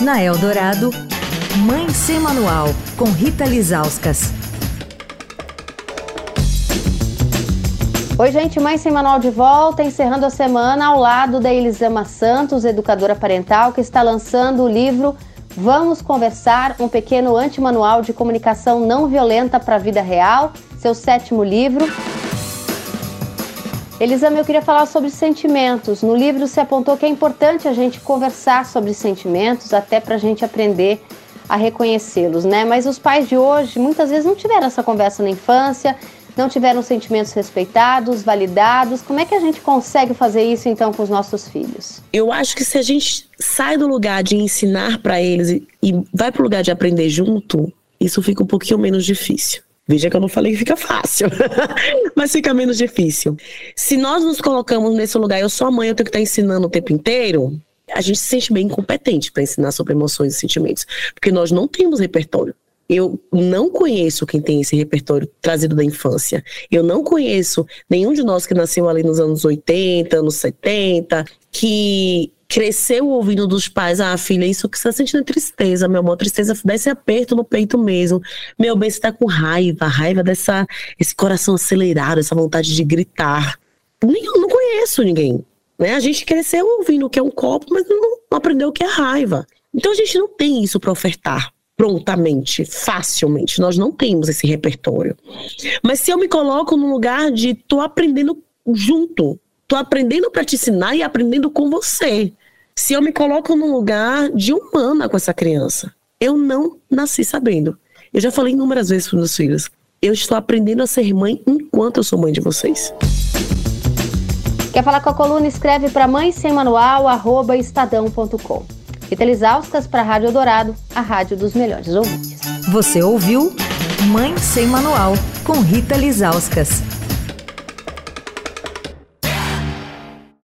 Na Eldorado, Mãe Sem Manual, com Rita Lizauskas. Oi, gente, Mãe Sem Manual de volta, encerrando a semana ao lado da Elisama Santos, educadora parental, que está lançando o livro Vamos Conversar, um pequeno antimanual de comunicação não violenta para a vida real, seu sétimo livro. Elisama, eu queria falar sobre sentimentos. No livro se apontou que é importante a gente conversar sobre sentimentos, até para a gente aprender a reconhecê-los, né? Mas os pais de hoje muitas vezes não tiveram essa conversa na infância, não tiveram sentimentos respeitados, validados. Como é que a gente consegue fazer isso então com os nossos filhos? Eu acho que se a gente sai do lugar de ensinar para eles e, e vai para o lugar de aprender junto, isso fica um pouquinho menos difícil. Veja que eu não falei que fica fácil, mas fica menos difícil. Se nós nos colocamos nesse lugar, eu sou a mãe, eu tenho que estar ensinando o tempo inteiro, a gente se sente bem incompetente para ensinar sobre emoções e sentimentos, porque nós não temos repertório. Eu não conheço quem tem esse repertório trazido da infância. Eu não conheço nenhum de nós que nasceu ali nos anos 80, anos 70, que cresceu ouvindo dos pais, ah, filha, isso que você está sentindo é tristeza, meu amor, tristeza dá esse aperto no peito mesmo. Meu bem, você está com raiva, raiva dessa, esse coração acelerado, essa vontade de gritar. Nenhum, não conheço ninguém. Né? A gente cresceu ouvindo o que é um copo, mas não, não aprendeu o que é raiva. Então a gente não tem isso para ofertar prontamente, facilmente. Nós não temos esse repertório. Mas se eu me coloco no lugar de tô aprendendo junto, tô aprendendo para te ensinar e aprendendo com você se eu me coloco no lugar de humana com essa criança. Eu não nasci sabendo. Eu já falei inúmeras vezes para meus filhos. Eu estou aprendendo a ser mãe enquanto eu sou mãe de vocês. Quer falar com a coluna? Escreve para mãe sem manual, arroba estadão.com. Rita Lisauskas para a Rádio Dourado, a rádio dos melhores ouvintes. Você ouviu Mãe Sem Manual, com Rita Lisauskas.